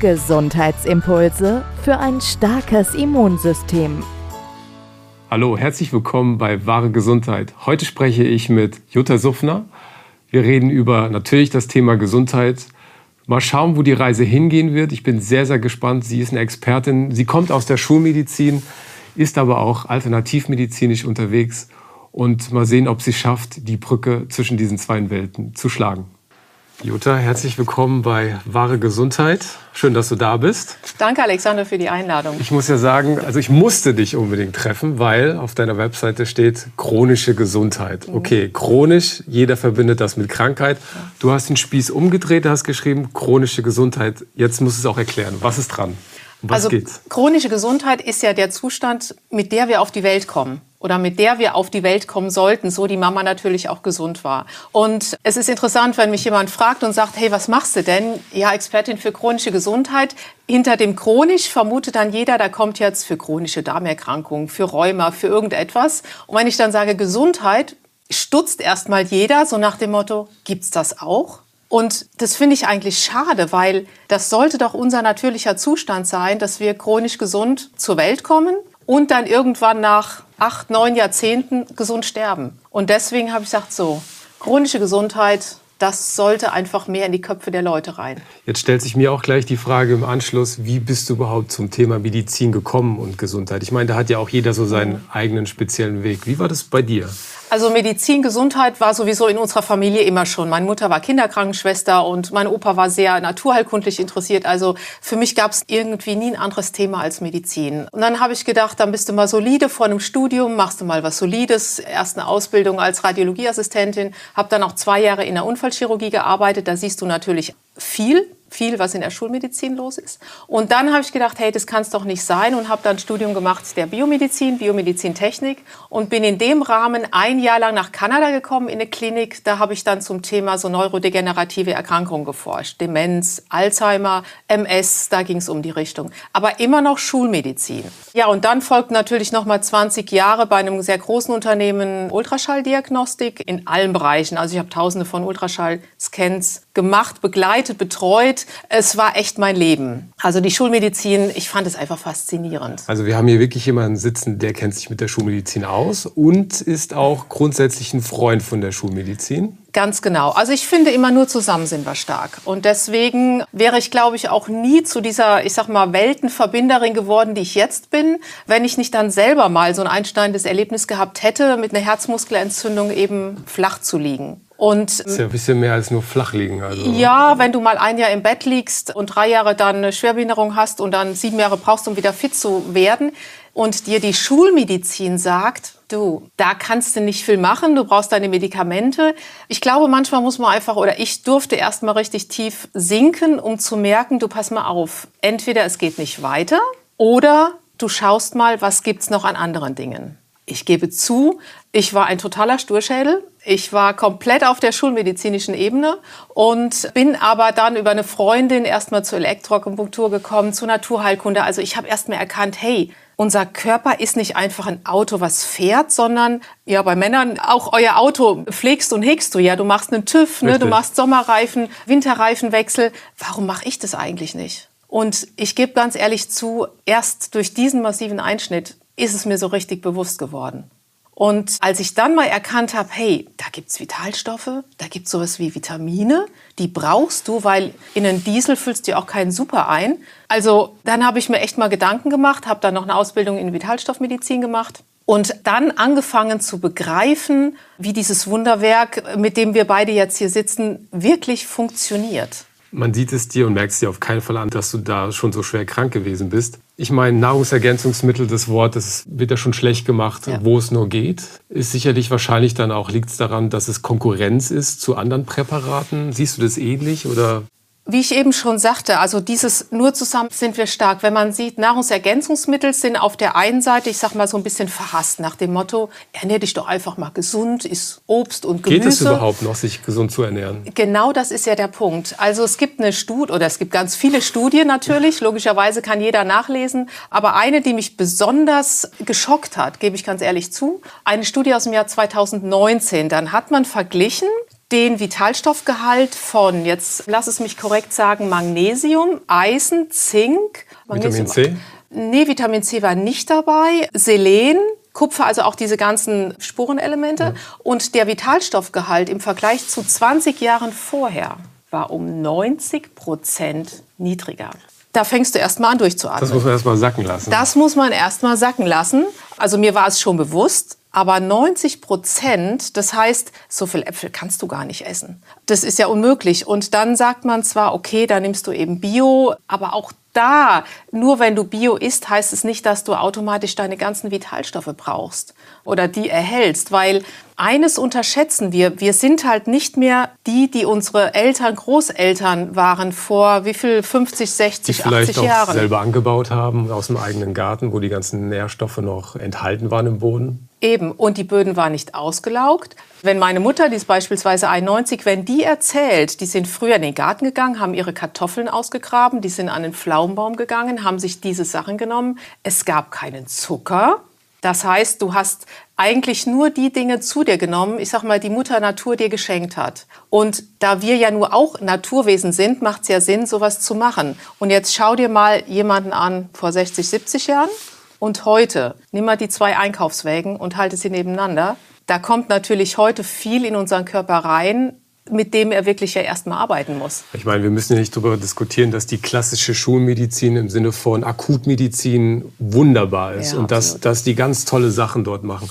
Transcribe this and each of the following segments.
Gesundheitsimpulse für ein starkes Immunsystem. Hallo, herzlich willkommen bei Wahre Gesundheit. Heute spreche ich mit Jutta Suffner. Wir reden über natürlich das Thema Gesundheit, Mal schauen, wo die Reise hingehen wird. Ich bin sehr, sehr gespannt. Sie ist eine Expertin. Sie kommt aus der Schulmedizin, ist aber auch alternativmedizinisch unterwegs. Und mal sehen, ob sie schafft, die Brücke zwischen diesen zwei Welten zu schlagen. Jutta, herzlich willkommen bei Wahre Gesundheit. Schön, dass du da bist. Danke, Alexander, für die Einladung. Ich muss ja sagen, also ich musste dich unbedingt treffen, weil auf deiner Webseite steht chronische Gesundheit. Mhm. Okay, chronisch, jeder verbindet das mit Krankheit. Du hast den Spieß umgedreht, hast geschrieben, chronische Gesundheit. Jetzt musst du es auch erklären. Was ist dran? Um was also, geht's? Chronische Gesundheit ist ja der Zustand, mit der wir auf die Welt kommen oder mit der wir auf die Welt kommen sollten, so die Mama natürlich auch gesund war. Und es ist interessant, wenn mich jemand fragt und sagt, hey, was machst du denn? Ja, Expertin für chronische Gesundheit. Hinter dem chronisch vermutet dann jeder, da kommt jetzt für chronische Darmerkrankungen, für Rheuma, für irgendetwas. Und wenn ich dann sage Gesundheit, stutzt erstmal jeder so nach dem Motto, gibt's das auch? Und das finde ich eigentlich schade, weil das sollte doch unser natürlicher Zustand sein, dass wir chronisch gesund zur Welt kommen und dann irgendwann nach acht, neun Jahrzehnten gesund sterben. Und deswegen habe ich gesagt, so, chronische Gesundheit, das sollte einfach mehr in die Köpfe der Leute rein. Jetzt stellt sich mir auch gleich die Frage im Anschluss, wie bist du überhaupt zum Thema Medizin gekommen und Gesundheit? Ich meine, da hat ja auch jeder so seinen eigenen speziellen Weg. Wie war das bei dir? Also Medizin, Gesundheit war sowieso in unserer Familie immer schon. Meine Mutter war Kinderkrankenschwester und mein Opa war sehr naturheilkundlich interessiert. Also für mich gab es irgendwie nie ein anderes Thema als Medizin. Und dann habe ich gedacht, dann bist du mal solide vor einem Studium, machst du mal was Solides. Erst eine Ausbildung als Radiologieassistentin, habe dann auch zwei Jahre in der Unfallchirurgie gearbeitet. Da siehst du natürlich viel viel, was in der Schulmedizin los ist. Und dann habe ich gedacht, hey, das kann es doch nicht sein und habe dann ein Studium gemacht der Biomedizin, Biomedizintechnik und bin in dem Rahmen ein Jahr lang nach Kanada gekommen in eine Klinik. Da habe ich dann zum Thema so neurodegenerative Erkrankungen geforscht. Demenz, Alzheimer, MS, da ging es um die Richtung. Aber immer noch Schulmedizin. Ja, und dann folgten natürlich noch mal 20 Jahre bei einem sehr großen Unternehmen Ultraschalldiagnostik in allen Bereichen. Also ich habe tausende von Ultraschallscans gemacht, begleitet, betreut. Es war echt mein Leben. Also die Schulmedizin, ich fand es einfach faszinierend. Also wir haben hier wirklich jemanden sitzen, der kennt sich mit der Schulmedizin aus und ist auch grundsätzlich ein Freund von der Schulmedizin. Ganz genau. Also ich finde immer nur zusammen sind wir stark. Und deswegen wäre ich, glaube ich, auch nie zu dieser, ich sag mal, Weltenverbinderin geworden, die ich jetzt bin, wenn ich nicht dann selber mal so ein einschneidendes Erlebnis gehabt hätte, mit einer Herzmuskelentzündung eben flach zu liegen. Und, das ist ja ein bisschen mehr als nur flach liegen. Also. Ja, wenn du mal ein Jahr im Bett liegst und drei Jahre dann eine Schwerbehinderung hast und dann sieben Jahre brauchst, um wieder fit zu werden und dir die Schulmedizin sagt, du, da kannst du nicht viel machen, du brauchst deine Medikamente. Ich glaube, manchmal muss man einfach, oder ich durfte erst mal richtig tief sinken, um zu merken, du pass mal auf, entweder es geht nicht weiter oder du schaust mal, was gibt's noch an anderen Dingen. Ich gebe zu, ich war ein totaler Sturschädel. Ich war komplett auf der schulmedizinischen Ebene und bin aber dann über eine Freundin erstmal zur Elektroakupunktur gekommen, zur Naturheilkunde. Also ich habe erst mal erkannt, hey, unser Körper ist nicht einfach ein Auto, was fährt, sondern ja, bei Männern auch euer Auto pflegst und hegst du ja. Du machst einen TÜV, ne? du machst Sommerreifen, Winterreifenwechsel. Warum mache ich das eigentlich nicht? Und ich gebe ganz ehrlich zu, erst durch diesen massiven Einschnitt ist es mir so richtig bewusst geworden. Und als ich dann mal erkannt habe, hey, da gibt's Vitalstoffe, da gibt's sowas wie Vitamine, die brauchst du, weil in einen Diesel füllst du auch keinen Super ein. Also dann habe ich mir echt mal Gedanken gemacht, habe dann noch eine Ausbildung in Vitalstoffmedizin gemacht und dann angefangen zu begreifen, wie dieses Wunderwerk, mit dem wir beide jetzt hier sitzen, wirklich funktioniert. Man sieht es dir und merkst dir auf keinen Fall an, dass du da schon so schwer krank gewesen bist. Ich meine, Nahrungsergänzungsmittel, das Wort, das wird ja schon schlecht gemacht, ja. wo es nur geht. Ist sicherlich wahrscheinlich dann auch, liegt es daran, dass es Konkurrenz ist zu anderen Präparaten? Siehst du das ähnlich oder wie ich eben schon sagte, also dieses nur zusammen sind wir stark. Wenn man sieht, Nahrungsergänzungsmittel sind auf der einen Seite, ich sag mal so ein bisschen verhasst nach dem Motto, ernähr dich doch einfach mal gesund, isst Obst und Gemüse. Geht es überhaupt noch, sich gesund zu ernähren? Genau das ist ja der Punkt. Also es gibt eine Studie, oder es gibt ganz viele Studien natürlich, logischerweise kann jeder nachlesen, aber eine, die mich besonders geschockt hat, gebe ich ganz ehrlich zu, eine Studie aus dem Jahr 2019, dann hat man verglichen, den Vitalstoffgehalt von, jetzt lass es mich korrekt sagen, Magnesium, Eisen, Zink. Magnesium, Vitamin C? Nee, Vitamin C war nicht dabei. Selen, Kupfer, also auch diese ganzen Spurenelemente. Ja. Und der Vitalstoffgehalt im Vergleich zu 20 Jahren vorher war um 90 Prozent niedriger. Da fängst du erst mal an durchzuatmen. Das muss man erst mal sacken lassen. Das muss man erst mal sacken lassen. Also mir war es schon bewusst, aber 90 Prozent, das heißt, so viel Äpfel kannst du gar nicht essen. Das ist ja unmöglich. Und dann sagt man zwar, okay, da nimmst du eben Bio, aber auch da, nur wenn du Bio isst, heißt es nicht, dass du automatisch deine ganzen Vitalstoffe brauchst oder die erhältst, weil eines unterschätzen wir, wir sind halt nicht mehr die, die unsere Eltern, Großeltern waren vor wie viel 50, 60, die vielleicht 80 Jahren. Auch selber angebaut haben aus dem eigenen Garten, wo die ganzen Nährstoffe noch enthalten waren im Boden. Eben, und die Böden waren nicht ausgelaugt. Wenn meine Mutter, die ist beispielsweise 91, wenn die erzählt, die sind früher in den Garten gegangen, haben ihre Kartoffeln ausgegraben, die sind an den Pflaumenbaum gegangen, haben sich diese Sachen genommen. Es gab keinen Zucker. Das heißt, du hast eigentlich nur die Dinge zu dir genommen, ich sag mal, die Mutter Natur dir geschenkt hat. Und da wir ja nur auch Naturwesen sind, macht es ja Sinn, sowas zu machen. Und jetzt schau dir mal jemanden an vor 60, 70 Jahren und heute. Nimm mal die zwei Einkaufswägen und halte sie nebeneinander. Da kommt natürlich heute viel in unseren Körper rein, mit dem er wirklich ja erstmal arbeiten muss. Ich meine, wir müssen ja nicht darüber diskutieren, dass die klassische Schulmedizin im Sinne von Akutmedizin wunderbar ist ja, und dass, dass die ganz tolle Sachen dort machen.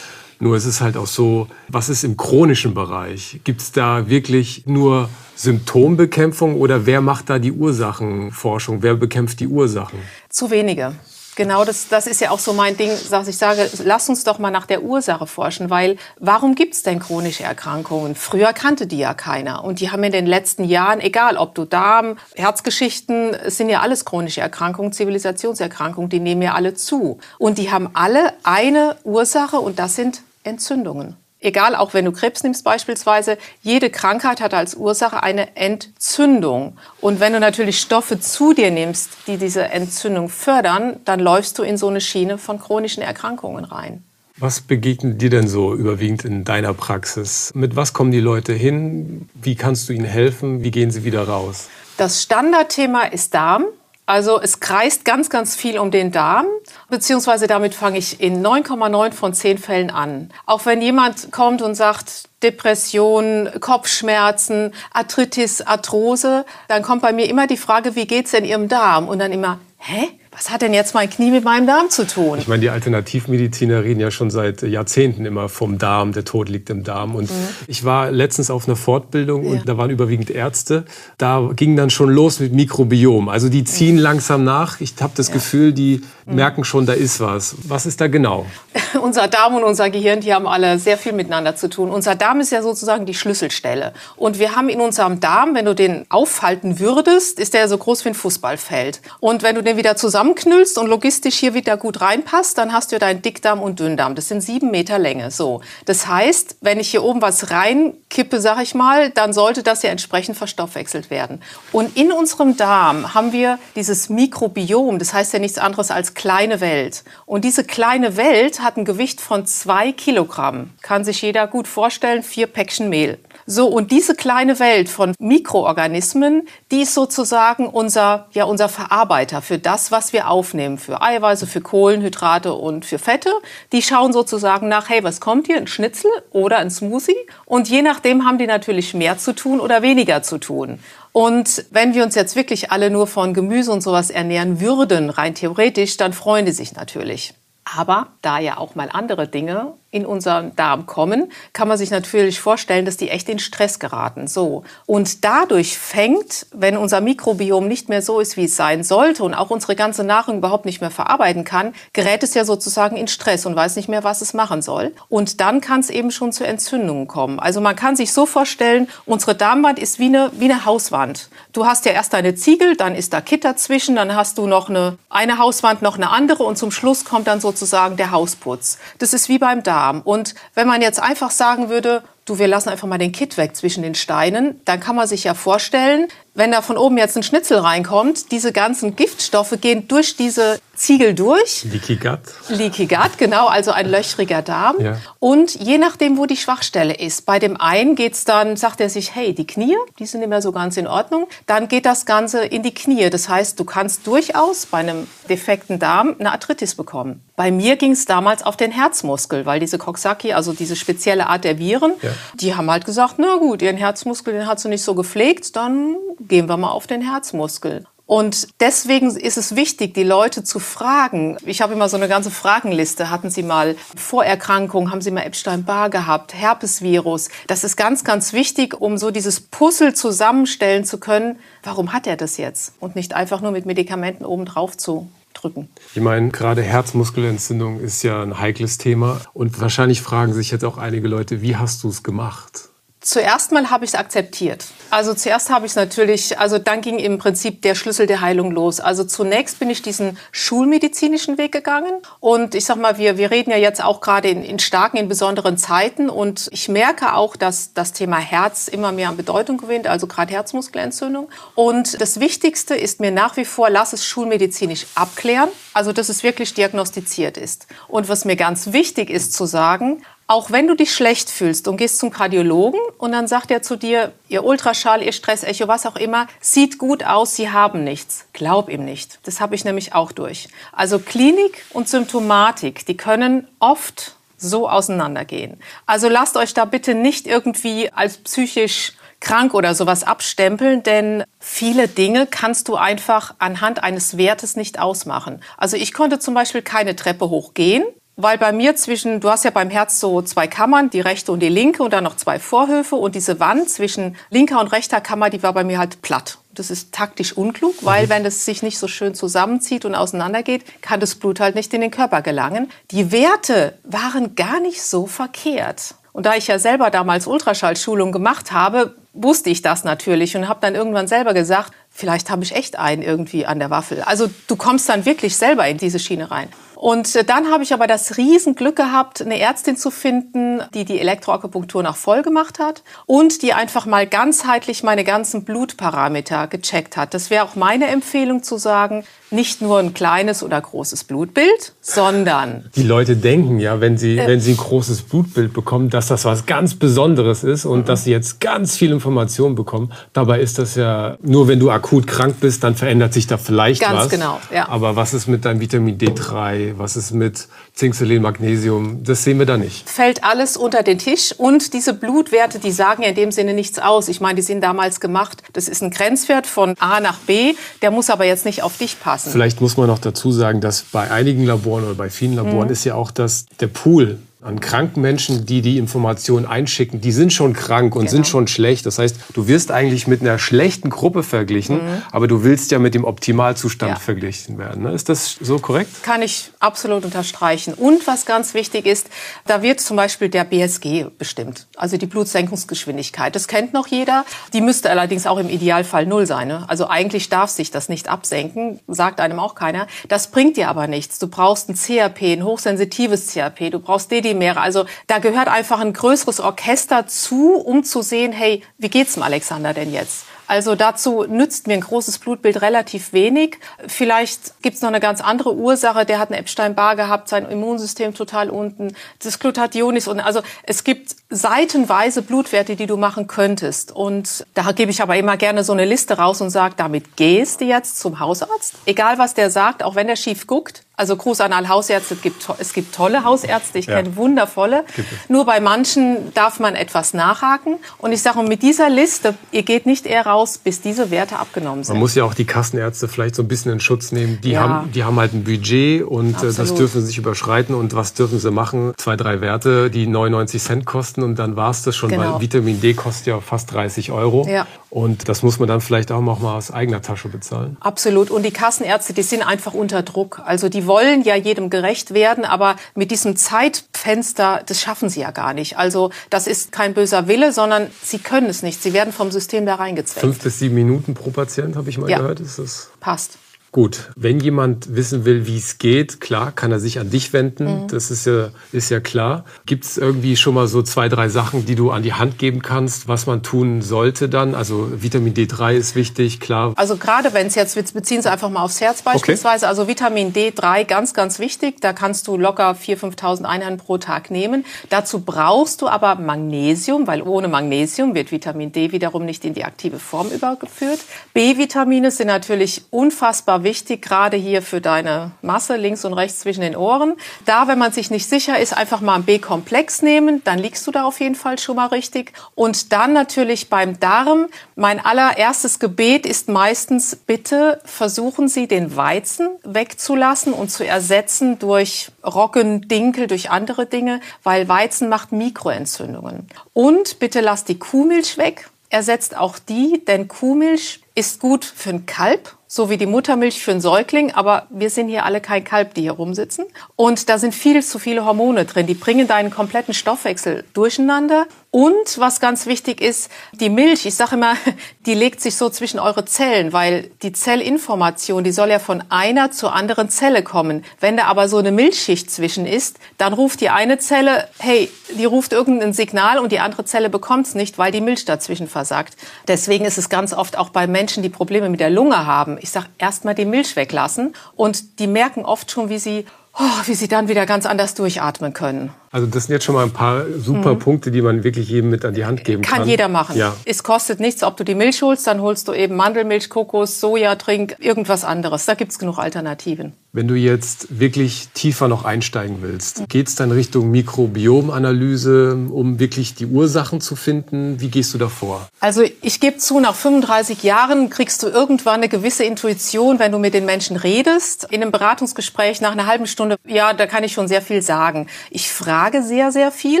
Nur es ist halt auch so, was ist im chronischen Bereich? Gibt es da wirklich nur Symptombekämpfung oder wer macht da die Ursachenforschung? Wer bekämpft die Ursachen? Zu wenige. Genau, das, das ist ja auch so mein Ding, dass ich sage, lass uns doch mal nach der Ursache forschen, weil warum gibt es denn chronische Erkrankungen? Früher kannte die ja keiner und die haben in den letzten Jahren, egal ob du Darm, Herzgeschichten, es sind ja alles chronische Erkrankungen, Zivilisationserkrankungen, die nehmen ja alle zu. Und die haben alle eine Ursache und das sind Entzündungen. Egal, auch wenn du Krebs nimmst beispielsweise, jede Krankheit hat als Ursache eine Entzündung. Und wenn du natürlich Stoffe zu dir nimmst, die diese Entzündung fördern, dann läufst du in so eine Schiene von chronischen Erkrankungen rein. Was begegnet dir denn so überwiegend in deiner Praxis? Mit was kommen die Leute hin? Wie kannst du ihnen helfen? Wie gehen sie wieder raus? Das Standardthema ist Darm. Also es kreist ganz, ganz viel um den Darm, beziehungsweise damit fange ich in 9,9 von 10 Fällen an. Auch wenn jemand kommt und sagt, Depression, Kopfschmerzen, Arthritis, Arthrose, dann kommt bei mir immer die Frage, wie geht's denn Ihrem Darm? Und dann immer, hä? Was hat denn jetzt mein Knie mit meinem Darm zu tun? Ich meine, die Alternativmediziner reden ja schon seit Jahrzehnten immer vom Darm, der Tod liegt im Darm. Und mhm. ich war letztens auf einer Fortbildung ja. und da waren überwiegend Ärzte. Da ging dann schon los mit Mikrobiom. Also die ziehen mhm. langsam nach. Ich habe das ja. Gefühl, die mhm. merken schon, da ist was. Was ist da genau? unser Darm und unser Gehirn, die haben alle sehr viel miteinander zu tun. Unser Darm ist ja sozusagen die Schlüsselstelle. Und wir haben in unserem Darm, wenn du den aufhalten würdest, ist der so groß wie ein Fußballfeld. Und wenn du den wieder zusammen zusammenknüllst und logistisch hier wieder gut reinpasst, dann hast du deinen Dickdarm und Dünndarm. Das sind sieben Meter Länge. So. Das heißt, wenn ich hier oben was reinkippe, sag ich mal, dann sollte das ja entsprechend verstoffwechselt werden. Und in unserem Darm haben wir dieses Mikrobiom. Das heißt ja nichts anderes als kleine Welt. Und diese kleine Welt hat ein Gewicht von zwei Kilogramm. Kann sich jeder gut vorstellen, vier Päckchen Mehl. So, und diese kleine Welt von Mikroorganismen, die ist sozusagen unser, ja, unser Verarbeiter für das, was wir aufnehmen für Eiweiße, für Kohlenhydrate und für Fette. Die schauen sozusagen nach, hey, was kommt hier? Ein Schnitzel oder ein Smoothie? Und je nachdem haben die natürlich mehr zu tun oder weniger zu tun. Und wenn wir uns jetzt wirklich alle nur von Gemüse und sowas ernähren würden, rein theoretisch, dann freuen die sich natürlich. Aber da ja auch mal andere Dinge in unseren Darm kommen, kann man sich natürlich vorstellen, dass die echt in Stress geraten. So. Und dadurch fängt, wenn unser Mikrobiom nicht mehr so ist, wie es sein sollte und auch unsere ganze Nahrung überhaupt nicht mehr verarbeiten kann, gerät es ja sozusagen in Stress und weiß nicht mehr, was es machen soll. Und dann kann es eben schon zu Entzündungen kommen. Also man kann sich so vorstellen, unsere Darmwand ist wie eine, wie eine Hauswand. Du hast ja erst eine Ziegel, dann ist da Gitter zwischen, dann hast du noch eine, eine Hauswand, noch eine andere und zum Schluss kommt dann sozusagen der Hausputz. Das ist wie beim Darm. Darm. Und wenn man jetzt einfach sagen würde, du, wir lassen einfach mal den Kit weg zwischen den Steinen, dann kann man sich ja vorstellen, wenn da von oben jetzt ein Schnitzel reinkommt, diese ganzen Giftstoffe gehen durch diese Ziegel durch. Leaky Gut. Leaky Gut, genau, also ein löchriger Darm. Ja. Und je nachdem, wo die Schwachstelle ist, bei dem einen geht's dann, sagt er sich, hey, die Knie, die sind nicht mehr so ganz in Ordnung. Dann geht das Ganze in die Knie. Das heißt, du kannst durchaus bei einem defekten Darm eine Arthritis bekommen. Bei mir ging es damals auf den Herzmuskel, weil diese Coxsackie, also diese spezielle Art der Viren, ja. Die haben halt gesagt, na gut, ihren Herzmuskel, den hat sie nicht so gepflegt, dann gehen wir mal auf den Herzmuskel. Und deswegen ist es wichtig, die Leute zu fragen. Ich habe immer so eine ganze Fragenliste. Hatten Sie mal Vorerkrankungen? Haben Sie mal Epstein-Barr gehabt? Herpesvirus? Das ist ganz, ganz wichtig, um so dieses Puzzle zusammenstellen zu können. Warum hat er das jetzt? Und nicht einfach nur mit Medikamenten obendrauf zu drücken. Ich meine, gerade Herzmuskelentzündung ist ja ein heikles Thema. Und wahrscheinlich fragen sich jetzt auch einige Leute, wie hast du es gemacht? Zuerst mal habe ich es akzeptiert. Also zuerst habe ich es natürlich, also dann ging im Prinzip der Schlüssel der Heilung los. Also zunächst bin ich diesen schulmedizinischen Weg gegangen und ich sag mal, wir, wir reden ja jetzt auch gerade in, in starken, in besonderen Zeiten und ich merke auch, dass das Thema Herz immer mehr an Bedeutung gewinnt, also gerade Herzmuskelentzündung. Und das Wichtigste ist mir nach wie vor, lass es schulmedizinisch abklären, also dass es wirklich diagnostiziert ist. Und was mir ganz wichtig ist zu sagen, auch wenn du dich schlecht fühlst und gehst zum Kardiologen und dann sagt er zu dir, ihr Ultraschall, ihr Stressecho, was auch immer, sieht gut aus, Sie haben nichts. Glaub ihm nicht. Das habe ich nämlich auch durch. Also Klinik und Symptomatik, die können oft so auseinandergehen. Also lasst euch da bitte nicht irgendwie als psychisch krank oder sowas abstempeln, denn viele Dinge kannst du einfach anhand eines Wertes nicht ausmachen. Also ich konnte zum Beispiel keine Treppe hochgehen, weil bei mir zwischen, du hast ja beim Herz so zwei Kammern, die rechte und die linke und dann noch zwei Vorhöfe und diese Wand zwischen linker und rechter Kammer, die war bei mir halt platt. Das ist taktisch unklug, weil wenn es sich nicht so schön zusammenzieht und auseinandergeht, kann das Blut halt nicht in den Körper gelangen. Die Werte waren gar nicht so verkehrt. Und da ich ja selber damals Ultraschallschulung gemacht habe, wusste ich das natürlich und habe dann irgendwann selber gesagt, vielleicht habe ich echt einen irgendwie an der Waffel. Also du kommst dann wirklich selber in diese Schiene rein. Und äh, dann habe ich aber das Riesenglück gehabt, eine Ärztin zu finden, die die Elektroakupunktur nach voll gemacht hat und die einfach mal ganzheitlich meine ganzen Blutparameter gecheckt hat. Das wäre auch meine Empfehlung zu sagen, nicht nur ein kleines oder großes Blutbild, sondern die Leute denken ja, wenn sie äh, wenn sie ein großes Blutbild bekommen, dass das was ganz Besonderes ist und mhm. dass sie jetzt ganz viel Informationen bekommen. Dabei ist das ja nur, wenn du akut krank bist, dann verändert sich da vielleicht ganz was. Ganz genau. Ja. Aber was ist mit deinem Vitamin D3? Was ist mit Zink, Selen, Magnesium? Das sehen wir da nicht. Fällt alles unter den Tisch und diese Blutwerte, die sagen ja in dem Sinne nichts aus. Ich meine, die sind damals gemacht. Das ist ein Grenzwert von A nach B. Der muss aber jetzt nicht auf dich passen. Vielleicht muss man noch dazu sagen, dass bei einigen Laboren oder bei vielen Laboren mhm. ist ja auch das, der Pool an kranken Menschen, die die Informationen einschicken, die sind schon krank und genau. sind schon schlecht. Das heißt, du wirst eigentlich mit einer schlechten Gruppe verglichen, mhm. aber du willst ja mit dem Optimalzustand ja. verglichen werden. Ne? Ist das so korrekt? Kann ich absolut unterstreichen. Und was ganz wichtig ist, da wird zum Beispiel der BSG bestimmt, also die Blutsenkungsgeschwindigkeit. Das kennt noch jeder. Die müsste allerdings auch im Idealfall null sein. Ne? Also eigentlich darf sich das nicht absenken, sagt einem auch keiner. Das bringt dir aber nichts. Du brauchst ein CRP, ein hochsensitives CRP, du brauchst DD Primäre. Also da gehört einfach ein größeres Orchester zu, um zu sehen, hey, wie geht's dem Alexander denn jetzt? Also dazu nützt mir ein großes Blutbild relativ wenig. Vielleicht gibt es noch eine ganz andere Ursache. Der hat einen Epstein-Barr gehabt, sein Immunsystem total unten, das Glutathionis und also es gibt seitenweise Blutwerte, die du machen könntest. Und da gebe ich aber immer gerne so eine Liste raus und sage, damit gehst du jetzt zum Hausarzt. Egal was der sagt, auch wenn der schief guckt. Also Gruß an alle Hausärzte. Es gibt, es gibt tolle Hausärzte, ich ja. kenne wundervolle. Nur bei manchen darf man etwas nachhaken. Und ich sage, mit dieser Liste, ihr geht nicht eher raus, bis diese Werte abgenommen sind. Man muss ja auch die Kassenärzte vielleicht so ein bisschen in Schutz nehmen. Die, ja. haben, die haben halt ein Budget und Absolut. das dürfen sie sich überschreiten. Und was dürfen sie machen? Zwei, drei Werte, die 99 Cent kosten und dann war es das schon, genau. weil Vitamin D kostet ja fast 30 Euro. Ja. Und das muss man dann vielleicht auch noch mal aus eigener Tasche bezahlen. Absolut. Und die Kassenärzte, die sind einfach unter Druck. Also die wollen ja jedem gerecht werden, aber mit diesem Zeitfenster, das schaffen sie ja gar nicht. Also das ist kein böser Wille, sondern sie können es nicht. Sie werden vom System da reingezwängt. Fünf bis sieben Minuten pro Patient, habe ich mal ja. gehört. Ist das Passt. Gut, wenn jemand wissen will, wie es geht, klar, kann er sich an dich wenden. Mhm. Das ist ja, ist ja klar. Gibt es irgendwie schon mal so zwei, drei Sachen, die du an die Hand geben kannst, was man tun sollte dann? Also Vitamin D3 ist wichtig, klar. Also gerade wenn es jetzt, wir beziehen es einfach mal aufs Herz beispielsweise. Okay. Also Vitamin D3 ganz, ganz wichtig. Da kannst du locker 4.000, 5.000 Einheiten pro Tag nehmen. Dazu brauchst du aber Magnesium, weil ohne Magnesium wird Vitamin D wiederum nicht in die aktive Form übergeführt. B-Vitamine sind natürlich unfassbar wichtig, gerade hier für deine Masse links und rechts zwischen den Ohren. Da, wenn man sich nicht sicher ist, einfach mal ein B-Komplex nehmen, dann liegst du da auf jeden Fall schon mal richtig. Und dann natürlich beim Darm. Mein allererstes Gebet ist meistens, bitte versuchen Sie den Weizen wegzulassen und zu ersetzen durch Roggen, Dinkel, durch andere Dinge, weil Weizen macht Mikroentzündungen. Und bitte lass die Kuhmilch weg. Ersetzt auch die, denn Kuhmilch ist gut für ein Kalb so wie die Muttermilch für einen Säugling, aber wir sind hier alle kein Kalb, die hier rumsitzen. Und da sind viel zu viele Hormone drin, die bringen deinen kompletten Stoffwechsel durcheinander. Und was ganz wichtig ist, die Milch, ich sage immer, die legt sich so zwischen eure Zellen, weil die Zellinformation, die soll ja von einer zur anderen Zelle kommen. Wenn da aber so eine Milchschicht zwischen ist, dann ruft die eine Zelle, hey, die ruft irgendein Signal und die andere Zelle bekommt es nicht, weil die Milch dazwischen versagt. Deswegen ist es ganz oft auch bei Menschen, die Probleme mit der Lunge haben. Ich sage, erst mal die Milch weglassen und die merken oft schon, wie sie oh, wie sie dann wieder ganz anders durchatmen können. Also das sind jetzt schon mal ein paar super mhm. Punkte, die man wirklich jedem mit an die Hand geben kann. Kann jeder machen. Ja. Es kostet nichts, ob du die Milch holst, dann holst du eben Mandelmilch, Kokos, Sojatrink, irgendwas anderes. Da gibt's genug Alternativen. Wenn du jetzt wirklich tiefer noch einsteigen willst, geht's dann Richtung Mikrobiomanalyse, um wirklich die Ursachen zu finden? Wie gehst du da vor? Also ich gebe zu, nach 35 Jahren kriegst du irgendwann eine gewisse Intuition, wenn du mit den Menschen redest. In einem Beratungsgespräch nach einer halben Stunde, ja, da kann ich schon sehr viel sagen. Ich frage frage sehr, sehr viel.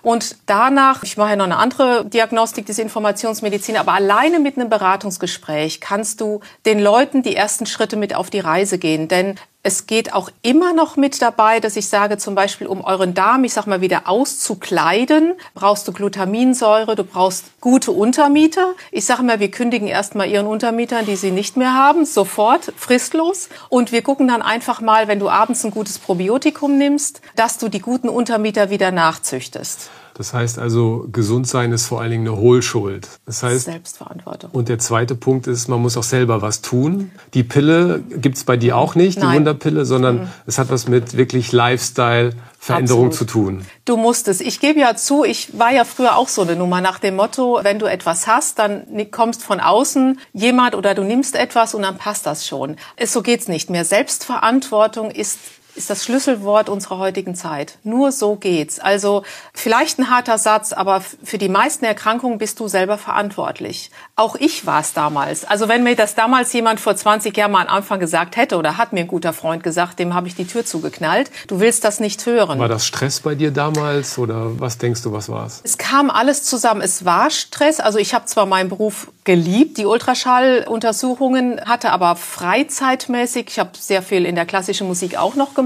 Und danach, ich mache ja noch eine andere Diagnostik, diese Informationsmedizin, aber alleine mit einem Beratungsgespräch kannst du den Leuten die ersten Schritte mit auf die Reise gehen. Denn es geht auch immer noch mit dabei, dass ich sage, zum Beispiel, um euren Darm, ich sag mal, wieder auszukleiden, brauchst du Glutaminsäure, du brauchst gute Untermieter. Ich sage mal, wir kündigen erstmal ihren Untermietern, die sie nicht mehr haben, sofort, fristlos. Und wir gucken dann einfach mal, wenn du abends ein gutes Probiotikum nimmst, dass du die guten Untermieter wieder nachzüchtest. Das heißt also, gesund sein ist vor allen Dingen eine Hohlschuld. Das heißt, Selbstverantwortung. Und der zweite Punkt ist, man muss auch selber was tun. Die Pille gibt's bei dir auch nicht, die Nein. Wunderpille, sondern mhm. es hat was mit wirklich Lifestyle, Veränderung Absolut. zu tun. Du musst es. Ich gebe ja zu, ich war ja früher auch so eine Nummer nach dem Motto, wenn du etwas hast, dann kommst von außen jemand oder du nimmst etwas und dann passt das schon. So geht's nicht mehr. Selbstverantwortung ist ist das Schlüsselwort unserer heutigen Zeit. Nur so geht's. Also vielleicht ein harter Satz, aber für die meisten Erkrankungen bist du selber verantwortlich. Auch ich war es damals. Also wenn mir das damals jemand vor 20 Jahren mal am Anfang gesagt hätte oder hat mir ein guter Freund gesagt, dem habe ich die Tür zugeknallt. Du willst das nicht hören. War das Stress bei dir damals oder was denkst du, was war es? Es kam alles zusammen. Es war Stress. Also ich habe zwar meinen Beruf geliebt, die Ultraschalluntersuchungen, hatte aber freizeitmäßig, ich habe sehr viel in der klassischen Musik auch noch gemacht,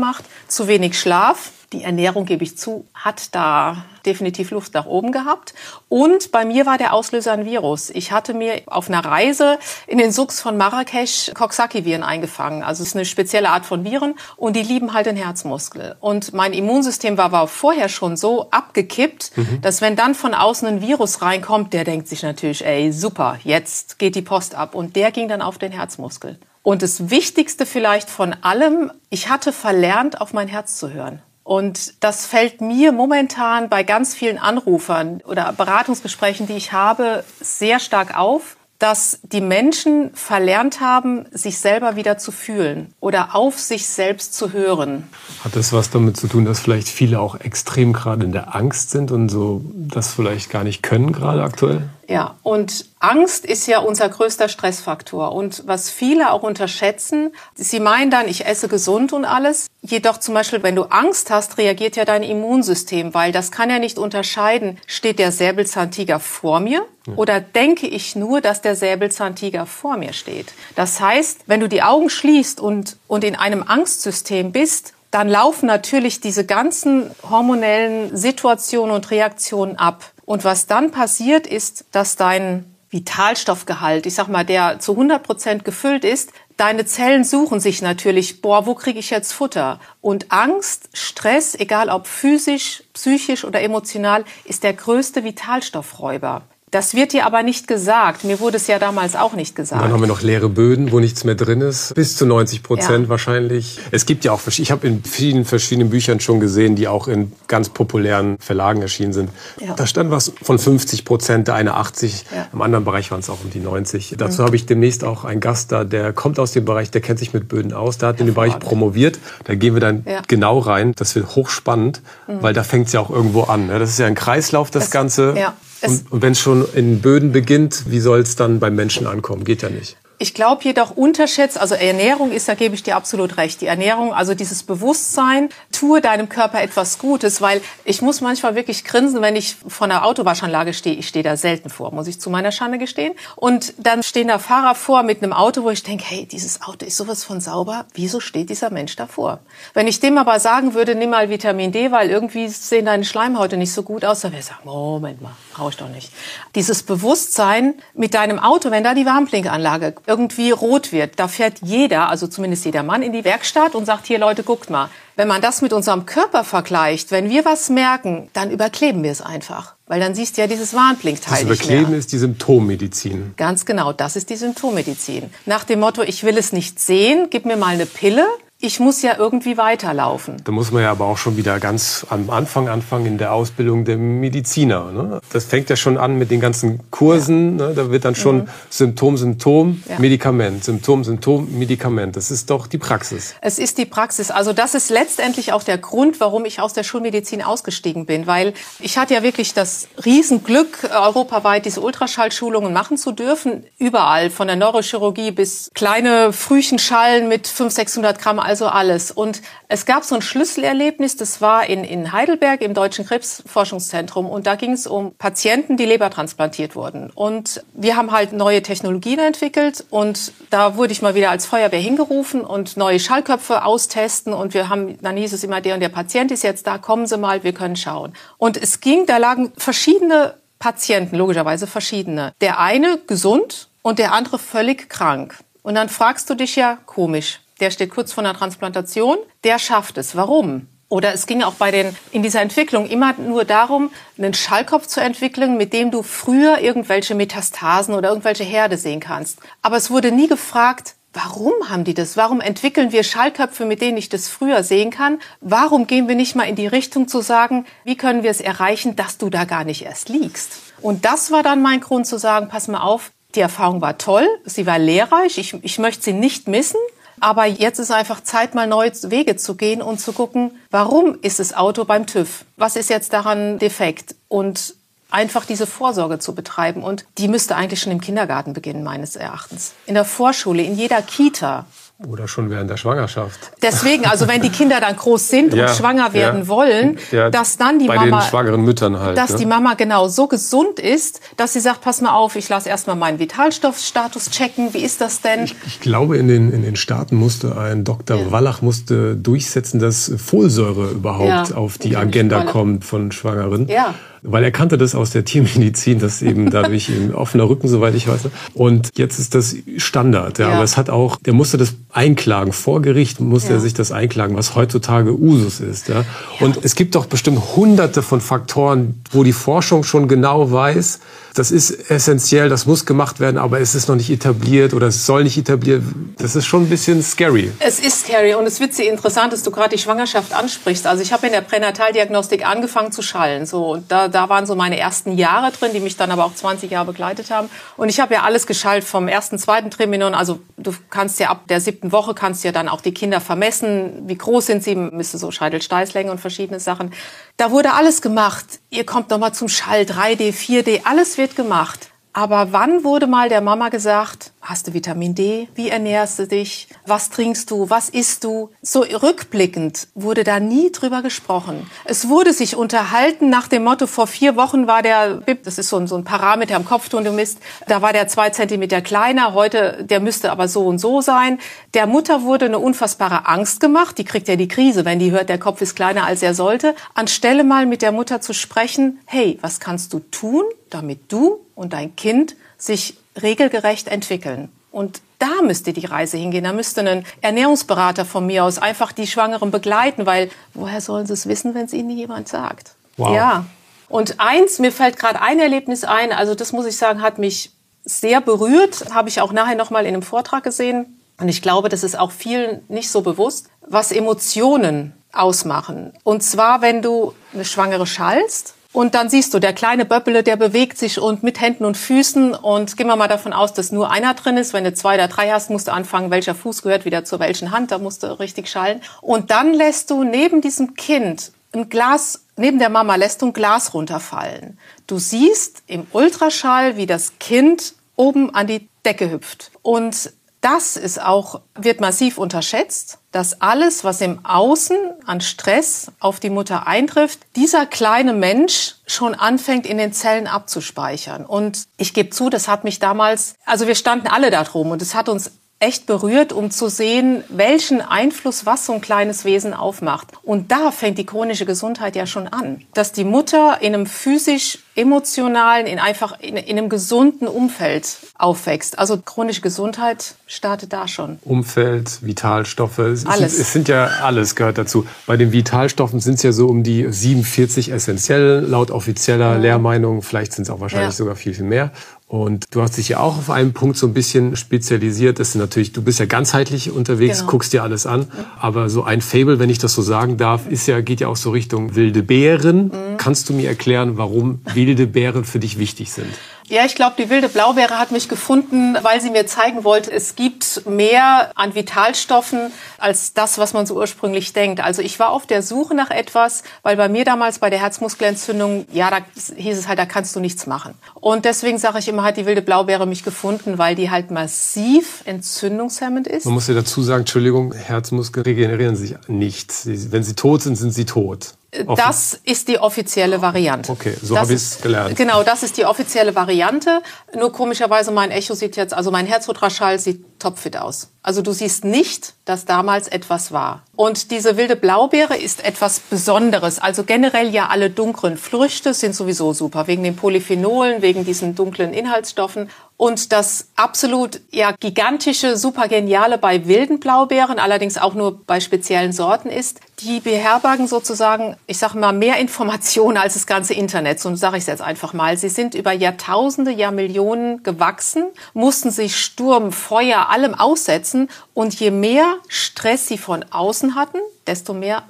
zu wenig Schlaf Die Ernährung, gebe ich zu, hat da definitiv Luft nach oben gehabt. Und bei mir war der Auslöser ein Virus. Ich hatte mir auf einer Reise in den Suchs von Marrakesch Coxsackie-Viren eingefangen. Also es ist eine spezielle Art von Viren und die lieben halt den Herzmuskel. Und mein Immunsystem war, war vorher schon so abgekippt, mhm. dass wenn dann von außen ein Virus reinkommt, der denkt sich natürlich, ey, super, jetzt geht die Post ab. Und der ging dann auf den Herzmuskel. Und das Wichtigste vielleicht von allem, ich hatte verlernt, auf mein Herz zu hören. Und das fällt mir momentan bei ganz vielen Anrufern oder Beratungsgesprächen, die ich habe, sehr stark auf, dass die Menschen verlernt haben, sich selber wieder zu fühlen oder auf sich selbst zu hören. Hat das was damit zu tun, dass vielleicht viele auch extrem gerade in der Angst sind und so das vielleicht gar nicht können gerade aktuell? Ja, und Angst ist ja unser größter Stressfaktor. Und was viele auch unterschätzen, sie meinen dann, ich esse gesund und alles. Jedoch zum Beispiel, wenn du Angst hast, reagiert ja dein Immunsystem, weil das kann ja nicht unterscheiden, steht der Säbelzahntiger vor mir ja. oder denke ich nur, dass der Säbelzahntiger vor mir steht. Das heißt, wenn du die Augen schließt und, und in einem Angstsystem bist, dann laufen natürlich diese ganzen hormonellen Situationen und Reaktionen ab. Und was dann passiert, ist, dass dein Vitalstoffgehalt, ich sag mal, der zu 100 Prozent gefüllt ist, deine Zellen suchen sich natürlich, boah, wo kriege ich jetzt Futter? Und Angst, Stress, egal ob physisch, psychisch oder emotional, ist der größte Vitalstoffräuber. Das wird dir aber nicht gesagt. Mir wurde es ja damals auch nicht gesagt. dann haben wir noch leere Böden, wo nichts mehr drin ist. Bis zu 90 Prozent ja. wahrscheinlich. Es gibt ja auch, ich habe in vielen verschiedenen Büchern schon gesehen, die auch in ganz populären Verlagen erschienen sind. Ja. Da stand was von 50 Prozent, der eine 80. Ja. Im anderen Bereich waren es auch um die 90. Dazu mhm. habe ich demnächst auch einen Gast da, der kommt aus dem Bereich, der kennt sich mit Böden aus. Der hat in dem Bereich promoviert. Da gehen wir dann genau rein. Das wird hochspannend, mhm. weil da fängt es ja auch irgendwo an. Ne? Das ist ja ein Kreislauf, das, das Ganze. Und, und wenn es schon in Böden beginnt, wie soll es dann beim Menschen ankommen? Geht ja nicht. Ich glaube jedoch unterschätzt, also Ernährung ist, da gebe ich dir absolut recht. Die Ernährung, also dieses Bewusstsein, tue deinem Körper etwas Gutes, weil ich muss manchmal wirklich grinsen, wenn ich vor einer Autowaschanlage stehe. Ich stehe da selten vor, muss ich zu meiner Schande gestehen. Und dann stehen da Fahrer vor mit einem Auto, wo ich denke, hey, dieses Auto ist sowas von sauber. Wieso steht dieser Mensch davor? Wenn ich dem aber sagen würde, nimm mal Vitamin D, weil irgendwie sehen deine Schleimhäute nicht so gut aus, dann wäre ich sagen, Moment mal, brauche ich doch nicht. Dieses Bewusstsein mit deinem Auto, wenn da die Warnblinkanlage irgendwie rot wird. Da fährt jeder, also zumindest jeder Mann, in die Werkstatt und sagt, hier Leute, guckt mal. Wenn man das mit unserem Körper vergleicht, wenn wir was merken, dann überkleben wir es einfach. Weil dann siehst du ja dieses Warnblinkteil Das Überkleben ist die Symptommedizin. Ganz genau, das ist die Symptommedizin. Nach dem Motto, ich will es nicht sehen, gib mir mal eine Pille ich muss ja irgendwie weiterlaufen. Da muss man ja aber auch schon wieder ganz am Anfang anfangen in der Ausbildung der Mediziner. Ne? Das fängt ja schon an mit den ganzen Kursen. Ja. Ne? Da wird dann schon mhm. Symptom, Symptom, ja. Medikament, Symptom, Symptom, Medikament. Das ist doch die Praxis. Es ist die Praxis. Also das ist letztendlich auch der Grund, warum ich aus der Schulmedizin ausgestiegen bin, weil ich hatte ja wirklich das Riesenglück, europaweit diese Ultraschallschulungen machen zu dürfen. Überall, von der Neurochirurgie bis kleine Frühchenschallen mit 500, 600 Gramm also alles. Und es gab so ein Schlüsselerlebnis, das war in, in Heidelberg im Deutschen Krebsforschungszentrum. Und da ging es um Patienten, die lebertransplantiert wurden. Und wir haben halt neue Technologien entwickelt. Und da wurde ich mal wieder als Feuerwehr hingerufen und neue Schallköpfe austesten. Und wir haben, dann hieß es immer, der und der Patient ist jetzt da, kommen Sie mal, wir können schauen. Und es ging, da lagen verschiedene Patienten, logischerweise verschiedene. Der eine gesund und der andere völlig krank. Und dann fragst du dich ja, komisch, der steht kurz vor einer Transplantation, der schafft es. Warum? Oder es ging auch bei den, in dieser Entwicklung immer nur darum, einen Schallkopf zu entwickeln, mit dem du früher irgendwelche Metastasen oder irgendwelche Herde sehen kannst. Aber es wurde nie gefragt, Warum haben die das? Warum entwickeln wir Schallköpfe, mit denen ich das früher sehen kann? Warum gehen wir nicht mal in die Richtung zu sagen, wie können wir es erreichen, dass du da gar nicht erst liegst? Und das war dann mein Grund zu sagen, pass mal auf, die Erfahrung war toll, sie war lehrreich, ich, ich möchte sie nicht missen, aber jetzt ist einfach Zeit, mal neue Wege zu gehen und zu gucken, warum ist das Auto beim TÜV? Was ist jetzt daran defekt? Und einfach diese Vorsorge zu betreiben. Und die müsste eigentlich schon im Kindergarten beginnen, meines Erachtens. In der Vorschule, in jeder Kita. Oder schon während der Schwangerschaft. Deswegen, also wenn die Kinder dann groß sind Ja, und schwanger werden ja. wollen, Ja, dass dann die bei Mama, den schwangeren Müttern halt. dass ne? die Mama genau so gesund ist, dass sie sagt, pass mal auf, ich lasse erstmal meinen Vitalstoffstatus checken. Wie ist das denn? Ich glaube, in den, in den Staaten musste ein Dr. Wallach musste durchsetzen, dass Folsäure überhaupt auf die ich Agenda kommt von Schwangeren. Ja. Weil er kannte das aus der Tiermedizin, dass eben dadurch eben offener Rücken, soweit ich weiß. Und jetzt ist das Standard. Ja. Ja. Aber es hat auch, der musste das einklagen. Vor Gericht musste Ja. er sich das einklagen, was heutzutage Usus ist. Ja. Und es gibt doch bestimmt hunderte von Faktoren, wo die Forschung schon genau weiß, das ist essentiell, das muss gemacht werden, aber es ist noch nicht etabliert oder es soll nicht etabliert. Das ist schon ein bisschen scary. Es ist scary und es wird sehr interessant, dass du gerade die Schwangerschaft ansprichst. Also ich habe in der Pränataldiagnostik angefangen zu schallen. So, und da, da waren so meine ersten Jahre drin, die mich dann aber auch 20 Jahre begleitet haben. Und ich habe ja alles geschallt vom ersten, zweiten Triminon. Also du kannst ja ab der siebten Woche kannst ja dann auch die Kinder vermessen. Wie groß sind sie? Müsste so Scheitel-Steißlänge und verschiedene Sachen. Da wurde alles gemacht. Ihr kommt noch mal zum Schall, 3D, 4D, alles wird gemacht. Aber wann wurde mal der Mama gesagt, hast du Vitamin D? Wie ernährst du dich? Was trinkst du? Was isst du? So rückblickend wurde da nie drüber gesprochen. Es wurde sich unterhalten nach dem Motto, vor vier Wochen war der das ist so ein, so ein Parameter am Kopf, den du misst, da war der zwei Zentimeter kleiner, heute, der müsste aber so und so sein. Der Mutter wurde eine unfassbare Angst gemacht, die kriegt ja die Krise, wenn die hört, der Kopf ist kleiner als er sollte. Anstelle mal mit der Mutter zu sprechen, hey, was kannst du tun, damit du und dein Kind sich regelgerecht entwickeln. Und da müsste die Reise hingehen. Da müsste ein Ernährungsberater von mir aus einfach die Schwangeren begleiten, weil woher sollen sie es wissen, wenn es ihnen jemand sagt? Wow. Ja. Und eins, mir fällt gerade ein Erlebnis ein, also das muss ich sagen, hat mich sehr berührt, habe ich auch nachher noch mal in einem Vortrag gesehen. Und ich glaube, das ist auch vielen nicht so bewusst, was Emotionen ausmachen. Und zwar, wenn du eine Schwangere schallst und dann siehst du, der kleine Böppele, der bewegt sich und mit Händen und Füßen und gehen wir mal davon aus, dass nur einer drin ist. Wenn du zwei oder drei hast, musst du anfangen, welcher Fuß gehört wieder zur welchen Hand, da musst du richtig schallen. Und dann lässt du neben diesem Kind ein Glas, neben der Mama lässt du ein Glas runterfallen. Du siehst im Ultraschall, wie das Kind oben an die Decke hüpft. Und das ist auch, wird massiv unterschätzt, dass alles, was im Außen an Stress auf die Mutter eintrifft, dieser kleine Mensch schon anfängt, in den Zellen abzuspeichern. Und ich gebe zu, das hat mich damals, also wir standen alle da drum und es hat uns echt berührt, um zu sehen, welchen Einfluss was so ein kleines Wesen aufmacht. Und da fängt die chronische Gesundheit ja schon an, dass die Mutter in einem physisch emotionalen, in einfach in, in einem gesunden Umfeld aufwächst. Also chronische Gesundheit startet da schon. Umfeld, Vitalstoffe, es, Alles. Sind, es sind ja alles gehört dazu. Bei den Vitalstoffen sind es ja so um die 47 essentiell laut offizieller Lehrmeinung. Vielleicht sind es auch wahrscheinlich Ja. sogar viel, viel mehr. Und du hast dich ja auch auf einen Punkt so ein bisschen spezialisiert. Das ist natürlich, du bist ja ganzheitlich unterwegs, Genau. guckst dir alles an. Aber so ein Fable, wenn ich das so sagen darf, ist ja, geht ja auch so Richtung wilde Beeren. Kannst du mir erklären, warum wilde Beeren für dich wichtig sind? Ja, ich glaube, die wilde Blaubeere hat mich gefunden, weil sie mir zeigen wollte, es gibt mehr an Vitalstoffen als das, was man so ursprünglich denkt. Also ich war auf der Suche nach etwas, weil bei mir damals bei der Herzmuskelentzündung, ja, da hieß es halt, da kannst du nichts machen. Und deswegen sage ich immer, hat die wilde Blaubeere mich gefunden, weil die halt massiv entzündungshemmend ist. Man muss ja dazu sagen, Entschuldigung, Herzmuskeln regenerieren sich nicht. Wenn sie tot sind, sind sie tot. Offen- Das ist die offizielle Variante. Okay, so habe ist- gelernt. Genau, das ist die offizielle Variante. Nur komischerweise mein Echo sieht jetzt, also mein Herzultraschall sieht topfit aus. Also du siehst nicht, dass damals etwas war. Und diese wilde Blaubeere ist etwas Besonderes. Also generell ja alle dunklen Früchte sind sowieso super, wegen den Polyphenolen, wegen diesen dunklen Inhaltsstoffen. Und das absolut ja gigantische, super geniale bei wilden Blaubeeren, allerdings auch nur bei speziellen Sorten ist, die beherbergen sozusagen, ich sage mal, mehr Informationen als das ganze Internet. So sage ich es jetzt einfach mal. Sie sind über Jahrtausende, Jahrmillionen gewachsen, mussten sich Sturm, Feuer, allem aussetzen. Und je mehr Stress sie von außen hatten, desto mehr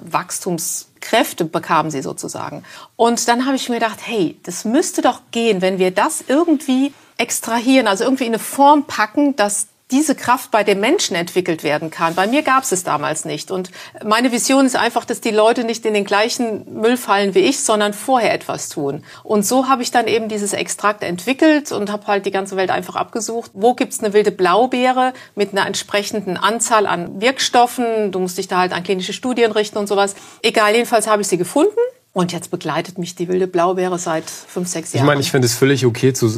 Wachstumskräfte bekamen sie sozusagen. Und dann habe ich mir gedacht, hey, das müsste doch gehen, wenn wir das irgendwie extrahieren, also irgendwie in eine Form packen, dass diese Kraft bei dem Menschen entwickelt werden kann. Bei mir gab es es damals nicht. Und meine Vision ist einfach, dass die Leute nicht in den gleichen Müll fallen wie ich, sondern vorher etwas tun. Und so habe ich dann eben dieses Extrakt entwickelt und habe halt die ganze Welt einfach abgesucht. Wo gibt's eine wilde Blaubeere mit einer entsprechenden Anzahl an Wirkstoffen? Du musst dich da halt an klinische Studien richten und sowas. Egal, jedenfalls habe ich sie gefunden und jetzt begleitet mich die wilde Blaubeere seit fünf, sechs Jahren. Ich meine, ich finde es völlig okay zu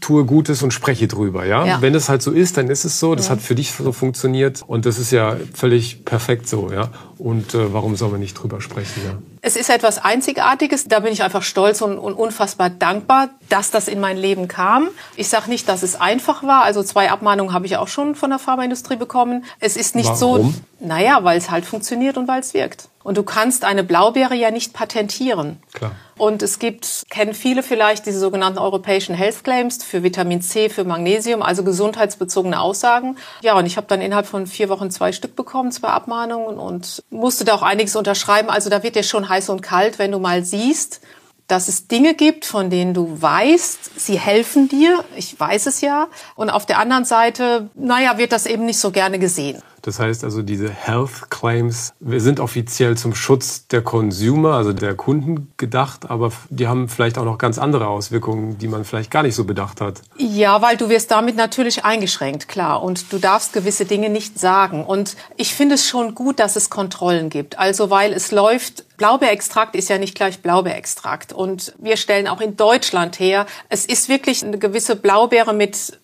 tue Gutes und spreche drüber, ja? ja. Wenn es halt so ist, dann ist es so. Das ja. hat für dich so funktioniert und das ist ja völlig perfekt so, ja. Und äh, warum soll man nicht drüber sprechen, ja? Es ist etwas Einzigartiges. Da bin ich einfach stolz und, und unfassbar dankbar, dass das in mein Leben kam. Ich sage nicht, dass es einfach war. Also zwei Abmahnungen habe ich auch schon von der Pharmaindustrie bekommen. Es ist nicht warum? so. Naja, weil es halt funktioniert und weil es wirkt. Und du kannst eine Blaubeere ja nicht patentieren. Klar. Und es gibt, kennen viele vielleicht, diese sogenannten europäischen Health Claims für Vitamin C, für Magnesium, also gesundheitsbezogene Aussagen. Ja, und ich habe dann innerhalb von vier Wochen zwei Stück bekommen, zwei Abmahnungen und musste da auch einiges unterschreiben. Also da wird dir schon heiß und kalt, wenn du mal siehst, dass es Dinge gibt, von denen du weißt, sie helfen dir. Ich weiß es ja. Und auf der anderen Seite, naja, wird das eben nicht so gerne gesehen. Das heißt also, diese Health Claims sind offiziell zum Schutz der Consumer, also der Kunden gedacht, aber die haben vielleicht auch noch ganz andere Auswirkungen, die man vielleicht gar nicht so bedacht hat. Ja, weil du wirst damit natürlich eingeschränkt, klar. Und du darfst gewisse Dinge nicht sagen. Und ich finde es schon gut, dass es Kontrollen gibt. Also, weil es läuft Blaubeerextrakt ist ja nicht gleich Blaubeerextrakt. Und wir stellen auch in Deutschland her, es ist wirklich eine gewisse Blaubeere mit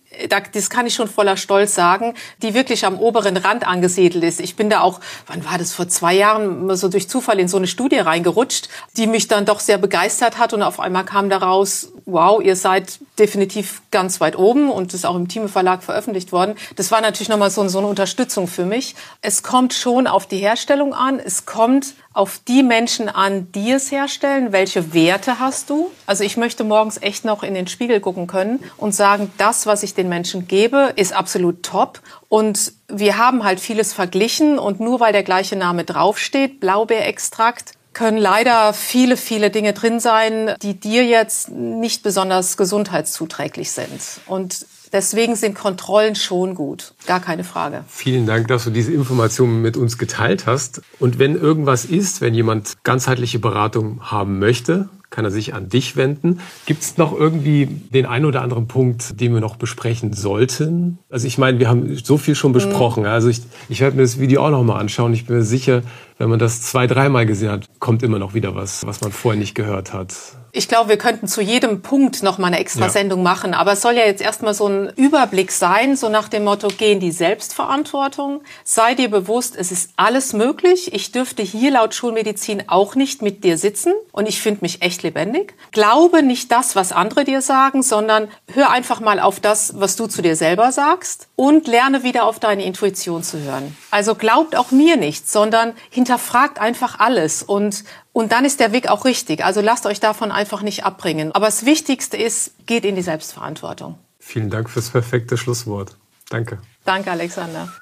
das kann ich schon voller Stolz sagen, die wirklich am oberen Rand angesiedelt ist. Ich bin da auch, wann war das, vor zwei Jahren so durch Zufall in so eine Studie reingerutscht, die mich dann doch sehr begeistert hat und auf einmal kam daraus, wow, ihr seid definitiv ganz weit oben und ist auch im Thieme Verlag veröffentlicht worden. Das war natürlich nochmal so, so eine Unterstützung für mich. Es kommt schon auf die Herstellung an, es kommt auf die Menschen an, die es herstellen. Welche Werte hast du? Also ich möchte morgens echt noch in den Spiegel gucken können und sagen, das, was ich den Menschen gebe, ist absolut top. Und wir haben halt vieles verglichen und nur weil der gleiche Name draufsteht, Blaubeerextrakt, können leider viele, viele Dinge drin sein, die dir jetzt nicht besonders gesundheitszuträglich sind. Und Deswegen sind Kontrollen schon gut. Gar keine Frage. Vielen Dank, dass du diese Informationen mit uns geteilt hast. Und wenn irgendwas ist, wenn jemand ganzheitliche Beratung haben möchte, kann er sich an dich wenden. Gibt es noch irgendwie den einen oder anderen Punkt, den wir noch besprechen sollten? Also ich meine, wir haben so viel schon besprochen. Mhm. Also ich, ich werde mir das Video auch noch mal anschauen. Ich bin mir sicher, wenn man das zwei, dreimal gesehen hat, kommt immer noch wieder was, was man vorher nicht gehört hat. Ich glaube, wir könnten zu jedem Punkt noch mal eine extra ja. Sendung machen. Aber es soll ja jetzt erstmal so ein Überblick sein, so nach dem Motto, geh in die Selbstverantwortung. Sei dir bewusst, es ist alles möglich. Ich dürfte hier laut Schulmedizin auch nicht mit dir sitzen. Und ich finde mich echt lebendig. Glaube nicht das, was andere dir sagen, sondern hör einfach mal auf das, was du zu dir selber sagst und lerne wieder auf deine Intuition zu hören. Also glaubt auch mir nicht, sondern hinterfragt einfach alles und und dann ist der Weg auch richtig. Also lasst euch davon einfach nicht abbringen. Aber das Wichtigste ist, geht in die Selbstverantwortung. Vielen Dank fürs perfekte Schlusswort. Danke. Danke, Alexander.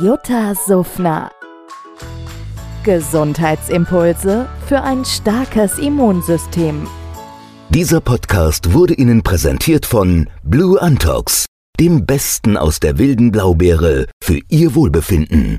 Jutta Suffner. Gesundheitsimpulse für ein starkes Immunsystem. Dieser Podcast wurde Ihnen präsentiert von Blue Antox, dem Besten aus der wilden Blaubeere für Ihr Wohlbefinden.